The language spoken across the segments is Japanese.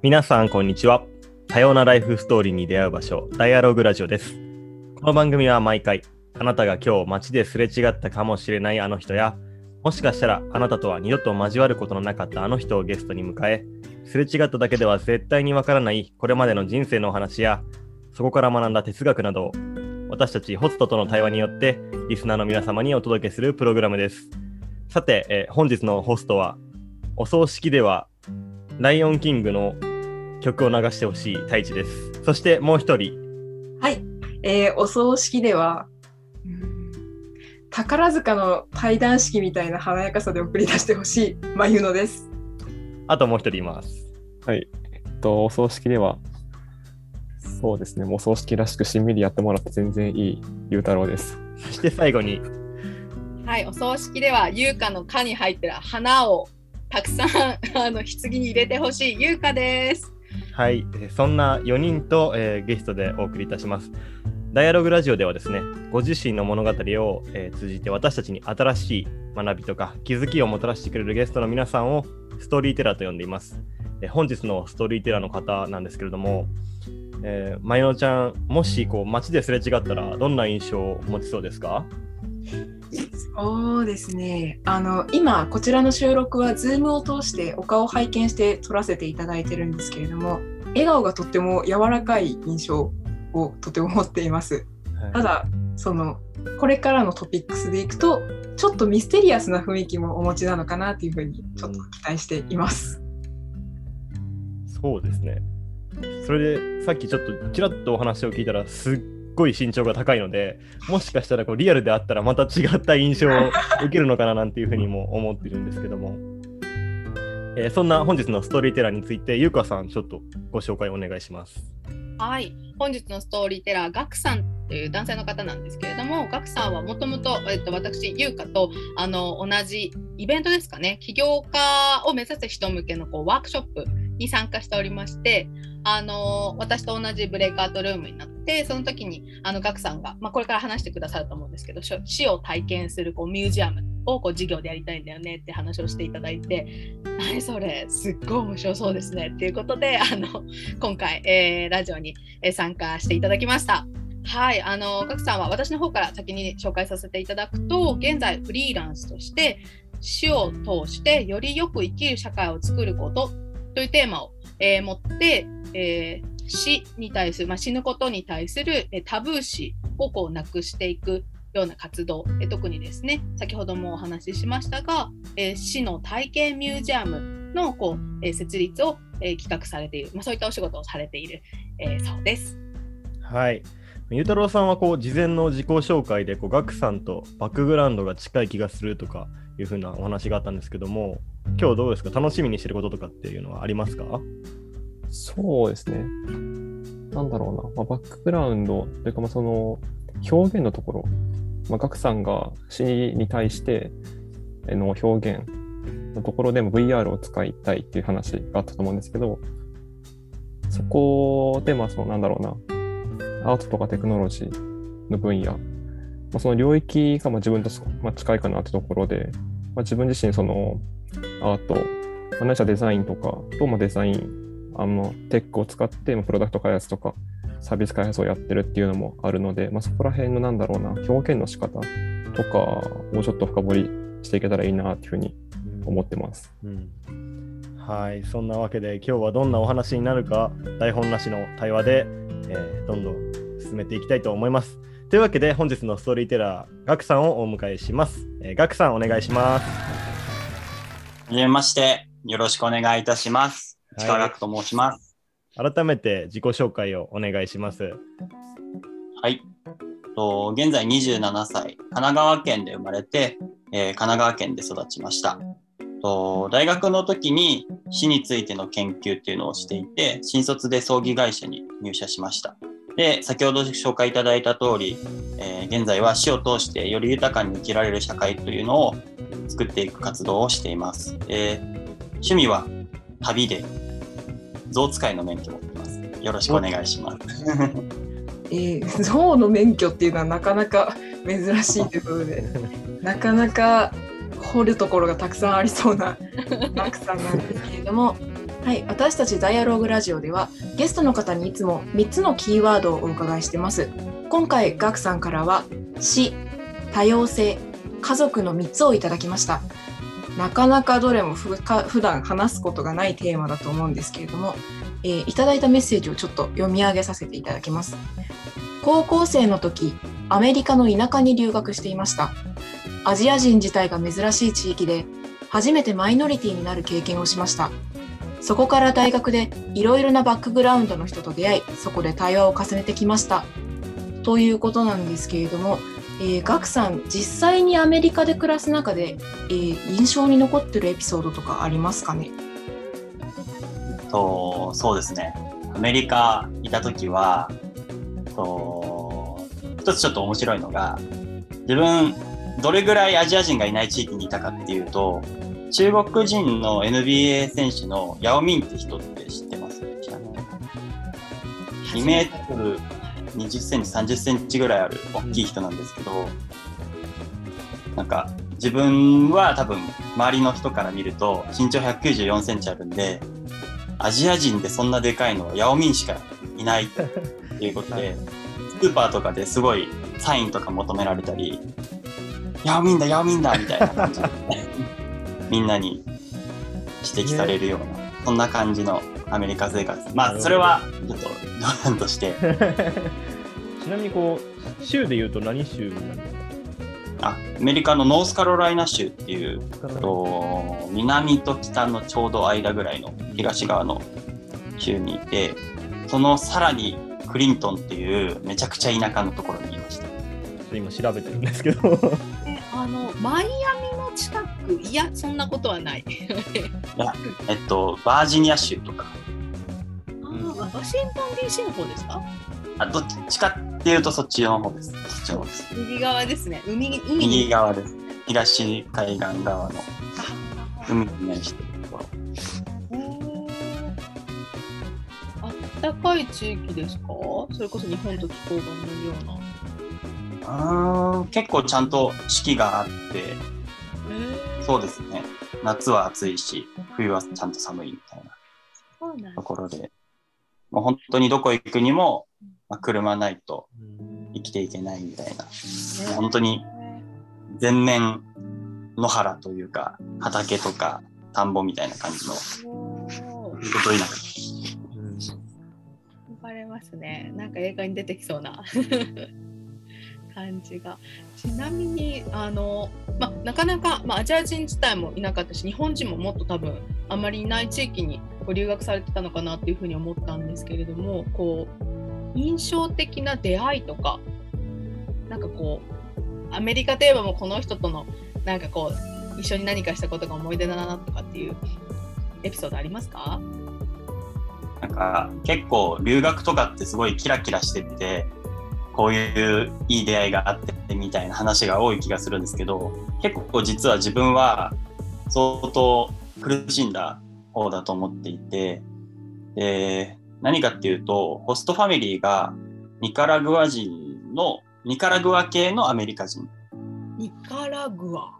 皆さん、こんにちは。多様なライフストーリーに出会う場所、ダイアログラジオです。この番組は毎回、あなたが今日街ですれ違ったかもしれないあの人や、もしかしたらあなたとは二度と交わることのなかったあの人をゲストに迎え、すれ違っただけでは絶対にわからないこれまでの人生のお話や、そこから学んだ哲学などを、私たちホストとの対話によって、リスナーの皆様にお届けするプログラムです。さて、え本日のホストは、お葬式では、ライオンキングの曲を流してほしい太一です。そしてもう一人、はい、えーお葬式では、うん宝塚の対談式みたいな華やかさで送り出してほしい、まゆのです。あともう一人います。はい。えっと、お葬式では、そうですね、もうお葬式らしくしんみりやってもらって全然いいゆうたろうです。そして最後に、はい、お葬式では優香の花に入ってる花をたくさん あの棺に入れてほしい優香です。はい、そんな4人と、えーゲストでお送りいたします。ダイアログラジオではですね、ご自身の物語を、えー通じて私たちに新しい学びとか気づきをもたらしてくれるゲストの皆さんをストーリーテラーと呼んでいます。えー本日のストーリーテラーの方なんですけれども、えー、まゆのちゃん、もしこう街ですれ違ったらどんな印象を持ちそうですか？そうですね。あの今こちらの収録は Zoom を通してお顔を拝見して撮らせていただいてるんですけれども、笑顔がとっても柔らかい印象をとても持っています。ただそのこれからのトピックスでいくとちょっとミステリアスな雰囲気もお持ちなのかなっていうふうにちょっと期待しています。そうですね。それでさっきちょっとちらっとお話を聞いたらすっごい身長が高いのでもしかしたらこうリアルであったらまた違った印象を 受けるのかななんていうふうにも思ってるんですけども、えーそんな本日のストーリーテラーについてゆうかさんちょっとご紹介お願いします。はい、本日のストーリーテラーガクさんという男性の方なんですけれども、ガクさんはもともとえっと私優香とあの同じイベントですかね、起業家を目指す人向けのこうワークショップに参加しておりまして、あの私と同じブレイクアウトルームになって、その時にあのガクさんが、まあ、これから話してくださると思うんですけど、死を体験するこうミュージアムをこう授業でやりたいんだよねって話をしていただいて、何それ、すっごい面白そうですねっていうことで、あの今回、えーラジオに参加していただきました。はい、あの、ガクさんは私の方から先に紹介させていただくと、現在フリーランスとして死を通してよりよく生きる社会を作ることというテーマを、えー持って、えー死に対する、まあ、死ぬことに対する、タブー視をこうなくしていくような活動、え特にですね、先ほどもお話ししましたが、えー死の体験ミュージアムのこう、え設立を、え企画されている、まあ、そういったお仕事をされている、えーそうです。はい。ゆうたろうさんはこう事前の自己紹介でこうガクさんとバックグラウンドが近い気がするとかいうふうなお話があったんですけども今日どうですか？楽しみにしてることとかっていうのはありますか？そうですね。なんだろうな、まあ、バックグラウンドというか、まあ、その表現のところ、まあ、ガクさんが死に対しての表現のところでも VR を使いたいっていう話があったと思うんですけど、そこで、まあ、そのなんだろうな、アートとかテクノロジーの分野、まあ、その領域がまあ自分とまあ近いかなってところで、まあ、自分自身そのアート、まあ、何しろデザインとかと、まあ、デザイン、あのテックを使ってまあプロダクト開発とかサービス開発をやってるっていうのもあるので、まあ、そこら辺のなんだろうな、表現の仕方とかをちょっと深掘りしていけたらいいなっていうふうに思ってます。うんはい、そんなわけで今日はどんなお話になるか台本なしの対話で、えーどんどん進めていきたいと思います。というわけで本日のストーリーテラーガクさんをお迎えします。えーガクさんお願いします。はじめまして、よろしくお願いいたします。はい近学と申します。改めて自己紹介をお願いします。はい。と現在27歳、神奈川県で生まれて、えー神奈川県で育ちました。と大学の時に死についての研究っていうのをしていて、新卒で葬儀会社に入社しました。で、先ほど紹介いただいた通り、えー現在は死を通してより豊かに生きられる社会というのを作っていく活動をしています。えー趣味は旅で象使いの免許を持ってます。よろしくお願いします。えー、象の免許っていうのはなかなか珍しいということで なかなか掘るところがたくさんありそうな マクさんなんですけれども、はい、私たちダイアログラジオではゲストの方にいつも3つのキーワードをお伺いしてます。今回ガクさんからは死、多様性、家族の3つをいただきました。なかなかどれもふか普段話すことがないテーマだと思うんですけれども、えーいただいたメッセージをちょっと読み上げさせていただきます。高校生の時、アメリカの田舎に留学していました。アジア人自体が珍しい地域で、初めてマイノリティになる経験をしました。そこから大学でいろいろなバックグラウンドの人と出会い、そこで対話を重ねてきました。ということなんですけれども、えー、ガクさん、実際にアメリカで暮らす中で、えー印象に残ってるエピソードとかありますかね？とそうですね。アメリカいた時はと一つちょっと面白いのが自分どれぐらいアジア人がいない地域にいたかっていうと中国人の NBA 選手のヤオミンって人って知ってます？知らない？2メートル20センチ30センチぐらいある大きい人なんですけど、なんか自分は多分周りの人から見ると身長194センチあるんでアジア人でそんなでかいのはヤオミンしかいないっていうことでスーパーとかですごいサインとか求められたりヤオミンだヤオミンだみたいな感じでみんなに指摘されるようなそんな感じのアメリカ生活。まあそれはちょっと冗談として。ちなみにこう、州で言うと何州なんですあアメリカのノースカロライナ州っていうかと南と北のちょうど間ぐらいの東側の州にいてそのさらにクリントンっていうめちゃくちゃ田舎のところにいました。ちょっと今調べてるんですけど。えあのマイアミの近くいやそんなことはない。えっとバージニア州とか。あーワシントン DC の方ですか？あどっちかっていうとそっちの方です。そっちの方です。右側ですね。海に。海右に側です。東海岸側の。海に面してるところ。あったかい地域ですか？それこそ日本と気候が同じような。うーん。結構ちゃんと四季があってそうですね。夏は暑いし冬はちゃんと寒いみたいなところで、もう本当にどこ行くにも、まあ、車ないと生きていけないみたいな、本当に全面野原というか、畑とか田んぼみたいな感じの、おー。本当田舎。分かれますね。なんか映画に出てきそうな感じが。ちなみにあの、ま、なかなか、ま、アジア人自体もいなかったし日本人ももっと多分あまりいない地域にこう留学されてたのかなっていうふうに思ったんですけれどもこう印象的な出会いとかなんかこうアメリカといえばもうこの人とのなんかこう一緒に何かしたことが思い出だなとかっていうエピソードありますか？なんか結構留学とかってすごいキラキラしてて、こういういい出会いがあってみたいな話が多い気がするんですけど、結構実は自分は相当苦しんだ方だと思っていて、で何かっていうと、ホストファミリーがニカラグア人の、ニカラグア系のアメリカ人。ニカラグア？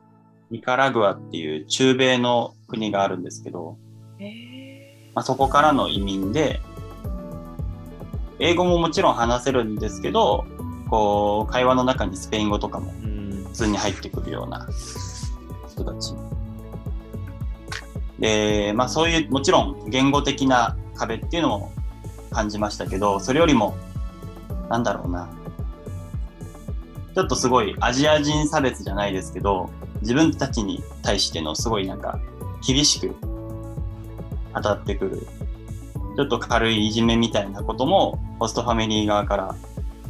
ニカラグアっていう中米の国があるんですけど、へまあ、そこからの移民で、英語ももちろん話せるんですけど、こう、会話の中にスペイン語とかもうん普通に入ってくるような人たち。で、まあそういう、もちろん言語的な壁っていうのも感じましたけど、それよりも、なんだろうな。ちょっとすごいアジア人差別じゃないですけど、自分たちに対してのすごいなんか厳しく当たってくる、ちょっと軽いいじめみたいなことも、ホストファミリー側から、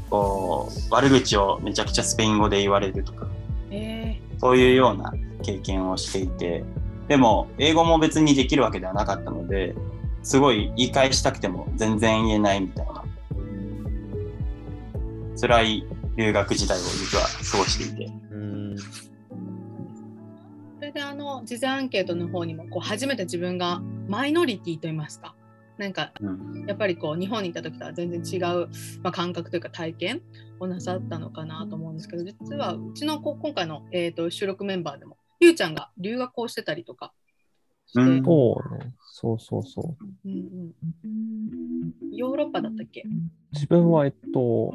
こう、悪口をめちゃくちゃスペイン語で言われるとか、えそういうような経験をしていて、でも、英語も別にできるわけではなかったので、すごい言い返したくても全然言えないみたいな、辛い留学時代を実は過ごしていて、うん。それであの事前アンケートの方にもこう初めて自分がマイノリティと言いますかなんかうん、やっぱりこう日本に行った時とは全然違う、まあ、感覚というか体験をなさったのかなと思うんですけど実はうちのこ今回の、えー、と収録メンバーでもゆうちゃんが留学をしてたりとかうん。そうね。そうそうそう。うんうんヨーロッパだったっけ？自分は、えっと、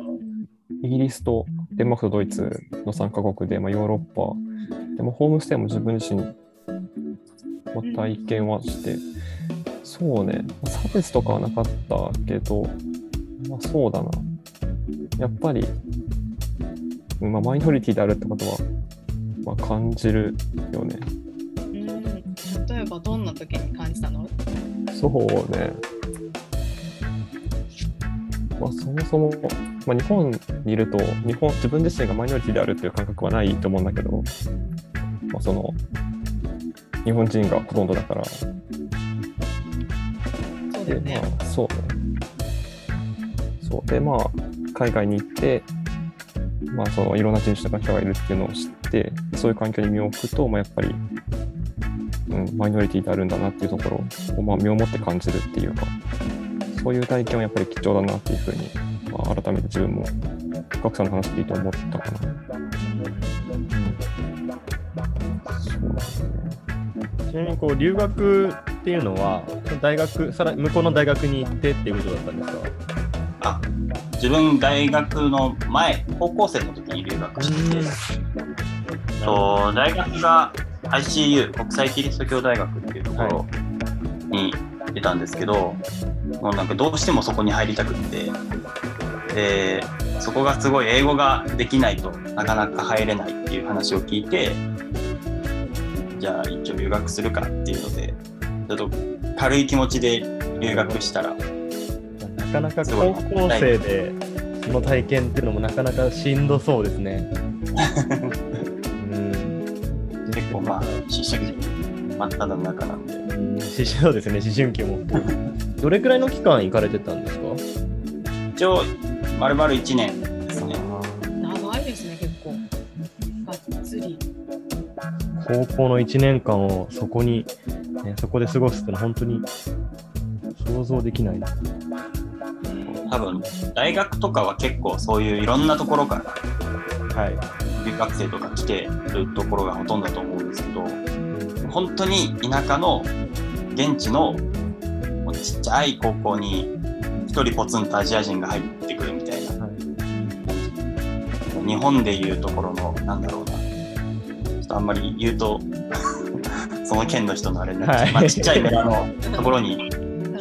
イギリスとデンマークとドイツの3カ国で、まあ、ヨーロッパ、でもホームステイも自分自身、まあ、体験はして、そうね、まあ差別とかはなかったけど、まあ、そうだな。やっぱり、うんまあ、マイノリティであるってことは、まあ、感じるよね。うん例えばどんな時に感じたの？そうね。まあ、そもそも、まあ、日本にいると日本、自分自身がマイノリティであるっていう感覚はないと思うんだけど、まあ、その、日本人がほとんどだから、で、そうだよね。まあ、そうね。そう。で、まあ、海外に行って、まあ、その、いろんな人種の方がいるっていうのを知って、そういう環境に身を置くと、まあ、やっぱり、うん、マイノリティであるんだなっていうところを、まあ、身をもって感じるっていうか、そういう体験はやっぱり貴重だなっていうふうに、まあ、改めて自分も、ガクさんの話聞いて思ったかな。うん。そうですね。ちなみにこう留学っていうのは、大学、さら向こうの大学に行ってっていうことだったんですか？あ自分大学の前高校生の時に留学してて。と大学が ICU 国際キリスト教大学っていうところに出たんですけど、もうなんかどうしてもそこに入りたくって。でそこがすごい英語ができないとなかなか入れないっていう話を聞いてじゃあ一応留学するかっていうのでちょっと軽い気持ちで留学したらなかなか高校生でその体験っていうのもなかなかしんどそうですね。う ん結構まあ思春期真っ只中なんでそうですね、思春期も。どれくらいの期間行かれてたんですか？一応丸々1年ですね長いですね、結構。がっつり。高校の1年間をそこに、ね、そこで過ごすってのは本当に想像できないな。多分大学とかは結構そういういろんなところからはい。留学生とか来てるところがほとんどだと思うんですけど本当に田舎の現地のちっちゃい高校に一人ポツンとアジア人が入ってくるみたいなはい日本でいうところのなんだろうなちょっとあんまり言うとその県の人のあれになっちゃう、はい。まあ、ちっちゃい村のところに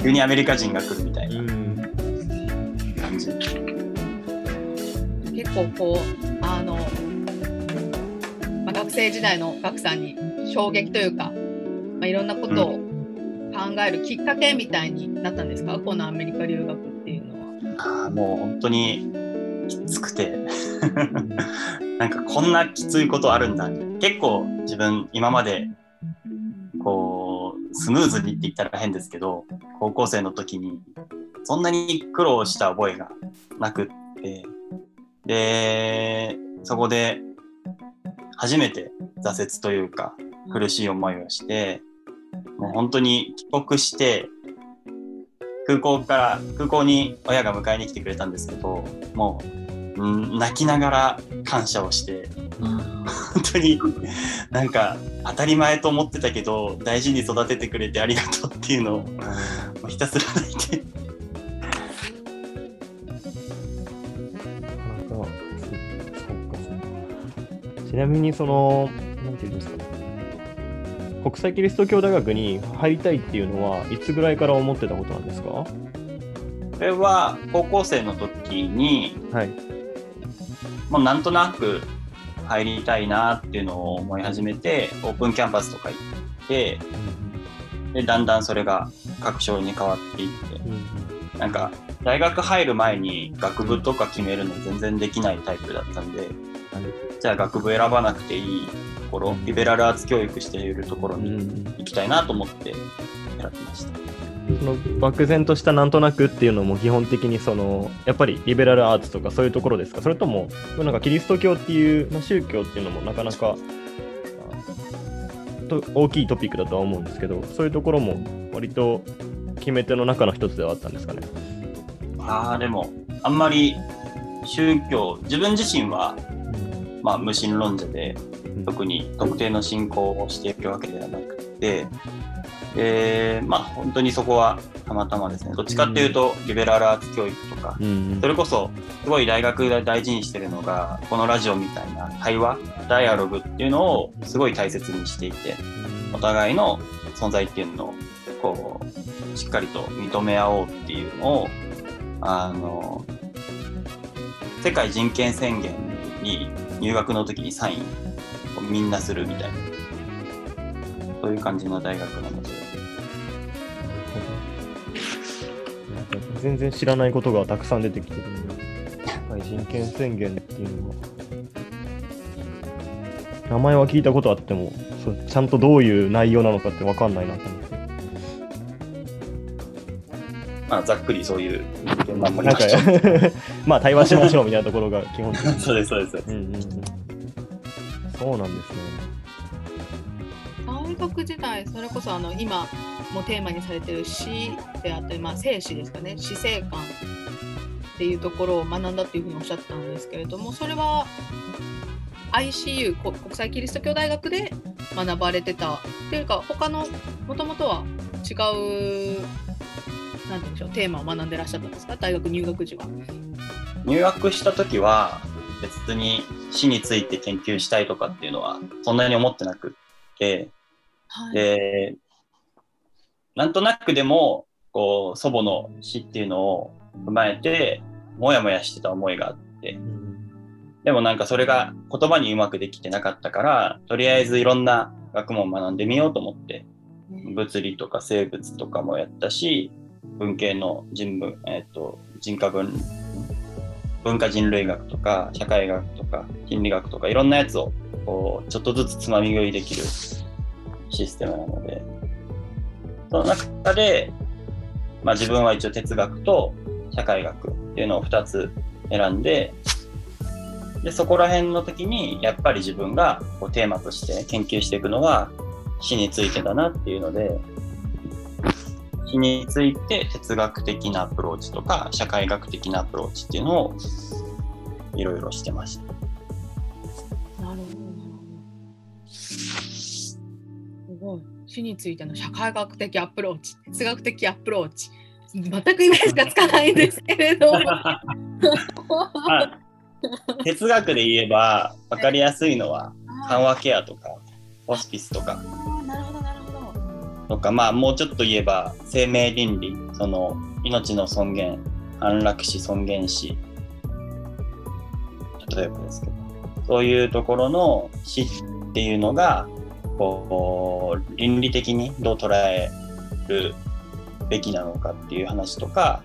急にアメリカ人が来るみたいな。感じ。結構こう、あの、まあ、学生時代の学さんに衝撃というか、まあ、いろんなことを考えるきっかけみたいになったんですか、このアメリカ留学っていうのは。あーもう本当にきつくて。なんかこんなきついことあるんだ結構自分今までスムーズにって言ったら変ですけど高校生の時にそんなに苦労した覚えがなくってでそこで初めて挫折というか苦しい思いをしてもう本当に帰国して空港から空港に親が迎えに来てくれたんですけどもう、泣きながら感謝をして本当になんか当たり前と思ってたけど大事に育ててくれてありがとうっていうのをひたすら泣いて。ちなみにその、なんていうんですか、国際キリスト教大学に入りたいっていうのは、いつぐらいから思ってたことなんですか？これは高校生の時にはい。もうなんとなく入りたいなっていうのを思い始めてオープンキャンパスとか行ってでだんだんそれが確証に変わっていって。なんか大学入る前に学部とか決めるの全然できないタイプだったんで、じゃあ学部選ばなくていいところリベラルアーツ教育しているところに行きたいなと思って選びました。その漠然としたなんとなくっていうのも基本的にそのやっぱりリベラルアーツとかそういうところですか？それともなんかキリスト教っていう、まあ、宗教っていうのもなかなかあと大きいトピックだとは思うんですけどそういうところも割と決め手の中の一つではあったんですかね？ああでもあんまり宗教自分自身は、まあ、無神論者で特に特定の信仰をしているわけではなくてで、まあ本当にそこはたまたまですね。どっちかっていうと、リベラルアーツ教育とか、うんそれこそすごい大学で大事にしてるのが、このラジオみたいな対話、ダイアログっていうのをすごい大切にしていて、お互いの存在っていうのをこうしっかりと認め合おうっていうのをあの世界人権宣言に入学の時にサインをみんなするみたいなそういう感じの大学なので全然知らないことがたくさん出てきてるので、世界人権宣言っていうのは、名前は聞いたことあっても、そうちゃんとどういう内容なのかって分かんないなと思って。まあざっくりそういう人権守りなんか まあ対話しましょうみたいなところが基本的に。そうですそうですうんうんうん、そうなんですね。大学時代それこそあの今もテーマにされてる死であったり、まあ、生死ですかね。死生観っていうところを学んだっていうふうにおっしゃってたんですけれどもそれは ICU こ国際キリスト教大学で学ばれてたっていうか他のもともとは違うなんて言うんでしょうテーマを学んでらっしゃったんですか？大学入学時は。入学した時は別に死について研究したいとかっていうのはそんなに思ってなくってはい。でなんとなくでもこう祖母の死っていうのを踏まえてもやもやしてた思いがあって。でもなんかそれが言葉にうまくできてなかったからとりあえずいろんな学問を学んでみようと思って。物理とか生物とかもやったし文系の人文、えっと人科文文化人類学とか社会学とか心理学とかいろんなやつをこうちょっとずつつまみ食いできるシステムなので。その中で、まあ、自分は一応哲学と社会学っていうのを2つ選んででそこら辺の時にやっぱり自分がこうテーマとして研究していくのは死についてだなっていうので死について哲学的なアプローチとか社会学的なアプローチっていうのをいろいろしてました。なるほど。すごい。死についての社会学的アプローチ、哲学的アプローチ。全くイメージがつかないんですけれど。ま あ哲学で言えば分かりやすいのは緩和ケアとかホスピスとかなるほど、なるほど。とかまあもうちょっと言えば生命倫理その命の尊厳安楽死尊厳死例えばですけどそういうところの死っていうのがこう倫理的にどう捉えるべきなのかっていう話とか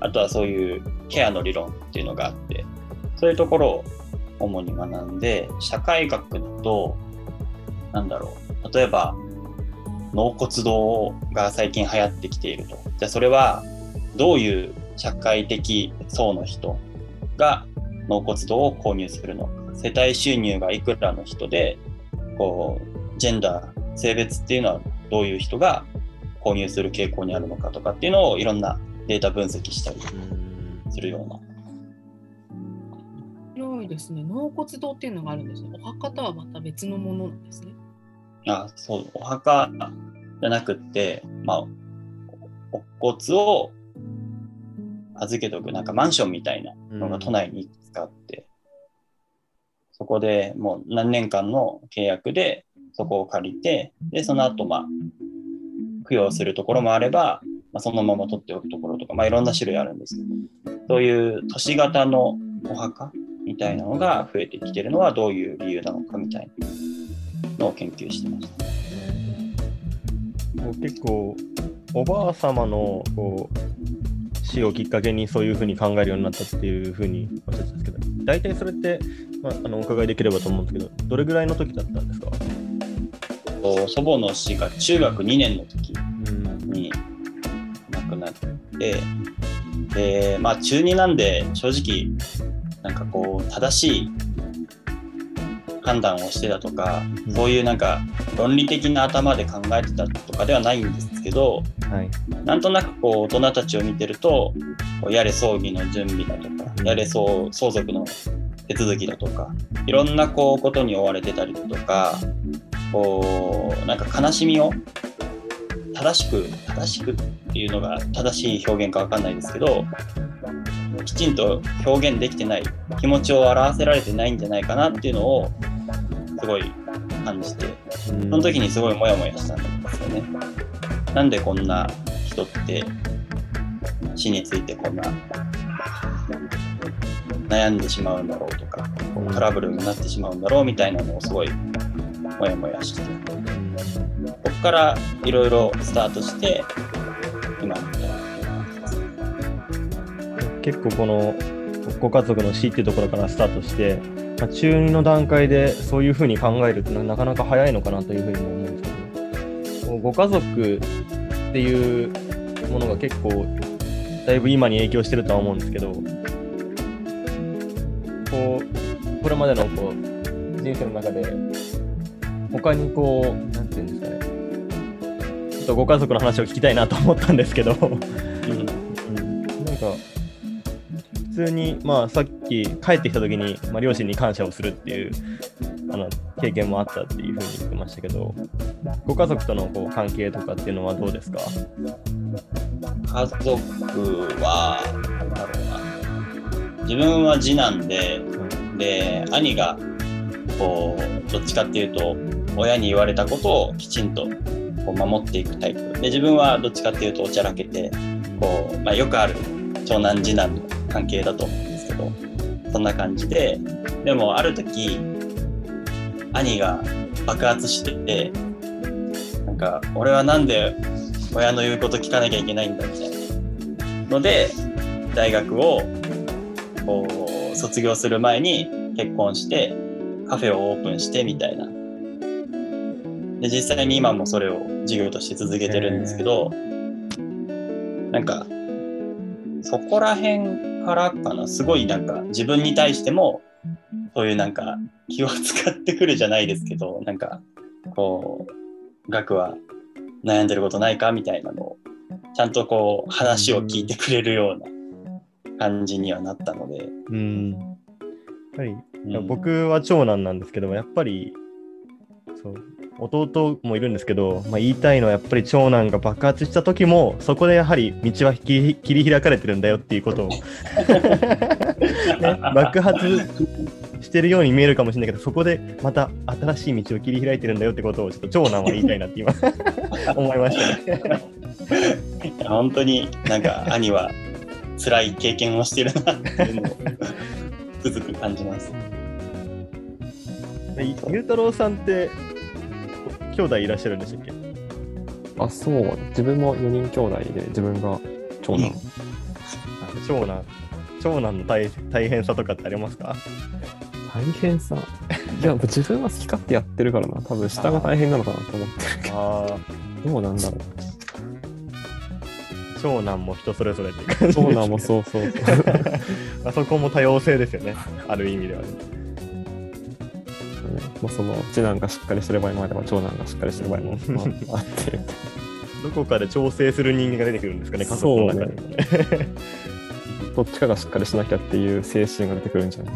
あとはそういうケアの理論っていうのがあってそういうところを主に学んで社会学となんだろう例えば納骨堂が最近流行ってきていると。じゃあそれはどういう社会的層の人が納骨堂を購入するのか。世帯収入がいくらの人で、こう、ジェンダー、性別っていうのはどういう人が購入する傾向にあるのかとかっていうのをいろんなデータ分析したりするような。広いですね。納骨堂っていうのがあるんですね。お墓とはまた別のものなんですね。あ、そう、お墓じゃなくって、まあ、お骨を預けとく、なんかマンションみたいなのが都内にいくつかあって、そこでもう何年間の契約でそこを借りて、で、その後、まあ、供養するところもあれば、まあ、そのまま取っておくところとか、まあ、いろんな種類あるんですけど、そういう都市型のお墓みたいなのが増えてきてるのはどういう理由なのかみたいなのを研究してました。もう結構、おばあ様のこう死をきっかけにそういうふうに考えるようになったっていうふうにおっしゃってたんですけど、大体それって、まあ、あのお伺いできればと思うんですけど、どれぐらいの時だったんですか？と祖母の死が中学2年の時うんに亡くなって、で、まあ中2なんで正直、なんかこう正しい判断をしてたとか、うんそういうなんか論理的な頭で考えてたとかではないんですけど、はい。なんとなくこう大人たちを見てると、やれ葬儀の準備だとか、やれ相相続の手続きだとか、いろんなこうことに追われてたりとか、こうなんか悲しみを正しく正しくっていうのが正しい表現かわかんないですけどきちんと表現できてない気持ちを表せられてないんじゃないかなっていうのをすごい感じてその時にすごいモヤモヤしたんですよね。なんでこんな人って死についてこんな悩んでしまうんだろうとかトラブルになってしまうんだろうみたいなのをすごいモヤモヤしてここからいろいろスタートして今。結構このご家族の死っていうところからスタートして、まあ、中2の段階でそういうふうに考えるっていうのはなかなか早いのかなというふうにも思うんですけど。ご家族っていうものが結構だいぶ今に影響してるとは思うんですけどこうこれまでのこう人生の中で他にこうなんていうんですかね。ちょっとご家族の話を聞きたいなと思ったんですけど。うん。なんか普通に、まあ、さっき帰ってきた時に、まあ、両親に感謝をするっていうあの経験もあったっていうふうに言ってましたけど。ご家族とのこう関係とかっていうのはどうですか？家族はなんだろうな。自分は次男でで兄がこうどっちかっていうと親に言われたことをきちんとこう守っていくタイプ。で自分はどっちかっていうとおちゃらけてこう、まあ、よくある長男次男の関係だと思うんですけどそんな感じででもある時兄が爆発しててなんか俺はなんで親の言うこと聞かなきゃいけないんだみたいなので大学をこう卒業する前に結婚してカフェをオープンしてみたいなで実際に今もそれを授業として続けてるんですけどなんかそこら辺からかなすごいなんか自分に対してもそういうなんか気を使ってくるじゃないですけどなんかこう学は悩んでることないかみたいなのをちゃんとこう話を聞いてくれるような感じにはなったので、うん。やっぱりうん。僕は長男なんですけどやっぱりそう弟もいるんですけど、まあ、言いたいのはやっぱり長男が爆発した時もそこでやはり道は切り開かれてるんだよっていうことを、ね、爆発してるように見えるかもしれないけどそこでまた新しい道を切り開いてるんだよってことをちょっと長男は言いたいなって今 思いましたね。本当になんか兄は辛い経験をしてるなっていうのを つく感じます。でゆうたろうさんって兄弟いらっしゃるんでしたっけ？あ、そう。自分も4人兄弟で、自分が長男。長男長男の大大変さとかってありますか？大変さ。いや、自分は好き勝手やってるからな。多分下が大変なのかなと思ってるけああど。どうなんだろう。長男も人それぞれっていう感じ長男もそうそうそう。あそこも多様性ですよねある意味ではねまあ、その次男がしっかりしてる場合もあれば長男がしっかりしてる場合も、あ、あって。どこかで調整する人間が出てくるんですかね家族の中で、どっちかがしっかりしなきゃっていう精神が出てくるんじゃない？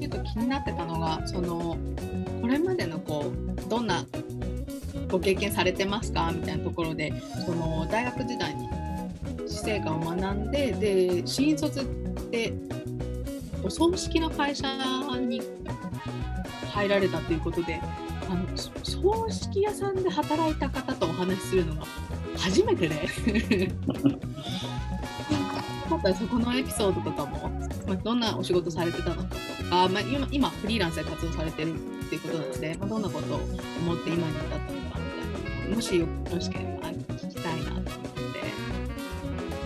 ちょっと気になってたのがそのこれまでのこうどんなご経験されてますか？みたいなところでその大学時代に死生観を学んでで新卒ってお葬式の会社に入られたということであのそ葬式屋さんで働いた方とお話しするのが初めてで 今回そこのエピソードとかも、まあ、どんなお仕事されてたのかとか、まあ、今今フリーランスで活動されてるっていうことなので、まあ、どんなことを思って今に至ったのかみたいなもしよろしければ聞きたいなと思って。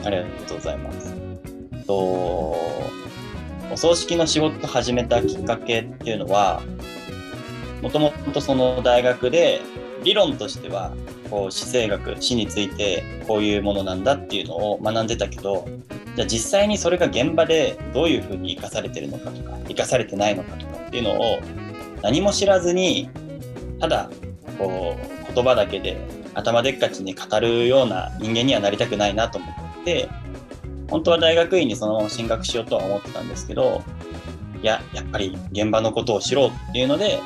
ありがとうございます。とお葬式の仕事を始めたきっかけっていうのはもともとその大学で理論としてはこう死生学死についてこういうものなんだっていうのを学んでたけどじゃあ実際にそれが現場でどういうふうに生かされてるのかとか生かされてないのかとかっていうのを何も知らずにただこう言葉だけで頭でっかちに語るような人間にはなりたくないなと思って本当は大学院にそのまま進学しようとは思ってたんですけどいややっぱり現場のことを知ろうっていうので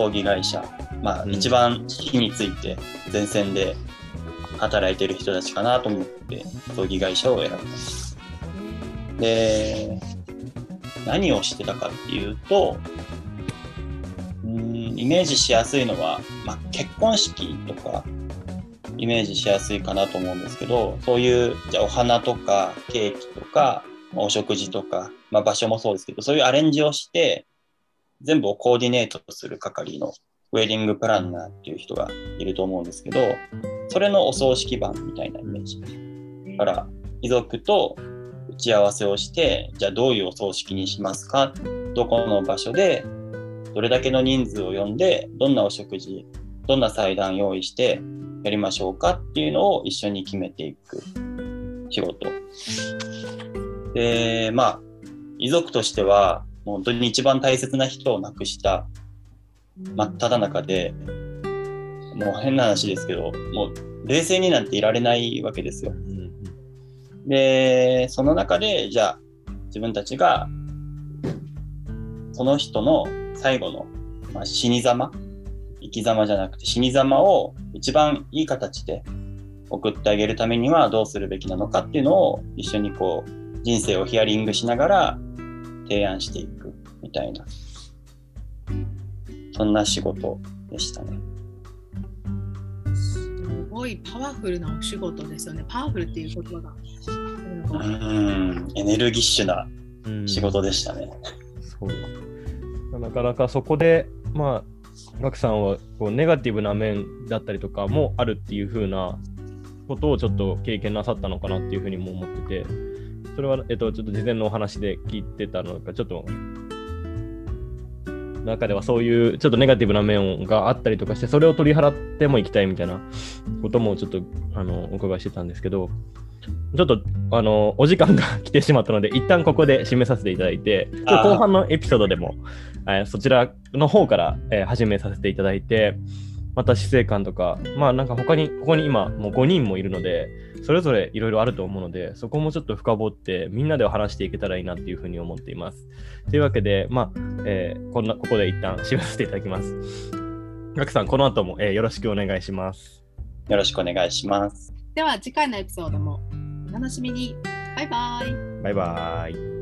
葬儀会社まあ、うん一番火について前線で働いてる人たちかなと思って葬儀会社を選びました。で、何をしてたかっていうと、うーんイメージしやすいのは、まあ、結婚式とかイメージしやすいかなと思うんですけどそういうじゃあお花とかケーキとかまあお食事とか、まあ、場所もそうですけどそういうアレンジをして全部をコーディネートする係のウェディングプランナーっていう人がいると思うんですけどそれのお葬式版みたいなイメージ。だから遺族と打ち合わせをしてじゃあどういうお葬式にしますか？どこの場所でどれだけの人数を呼んでどんなお食事どんな祭壇用意してやりましょうか？っていうのを一緒に決めていく仕事。でまあ遺族としては本当に一番大切な人を亡くした真っ只中でもう変な話ですけどもう冷静になんていられないわけですよ。うんで、その中で、じゃあ、自分たちが、その人の最後の、まあ、死に様、生き様じゃなくて死に様を一番いい形で送ってあげるためにはどうするべきなのかっていうのを一緒にこう、人生をヒアリングしながら提案していくみたいな、そんな仕事でしたね。すごいパワフルなお仕事ですよね。パワフルっていう言葉が。うーん、エネルギッシュなうん仕事でしたね。そうなかなかそこで、まあ、ガクさんはこうネガティブな面だったりとかもあるっていう風なことをちょっと経験なさったのかなっていうふうにも思ってて、それは、えっと、ちょっと事前のお話で聞いてたのか、ちょっと、中ではそういうちょっとネガティブな面があったりとかして、それを取り払ってもいきたいみたいなこともちょっとあのお伺いしてたんですけど、ちょっとあのお時間が来てしまったので、一旦ここで締めさせていただいて、後半のエピソードでも、えーそちらの方から、えー始めさせていただいて、また死生観とか、まあなんか他に、ここに今もう5人もいるので、それぞれいろいろあると思うので、そこもちょっと深掘って、みんなで話していけたらいいなっていうふうに思っています。というわけで、まあ、えーこんな、ここで一旦締めさせていただきます。ガクさん、この後も、えーよろしくお願いします。よろしくお願いします。では次回のエピソードもお楽しみに。バイバイ。バイバーイ。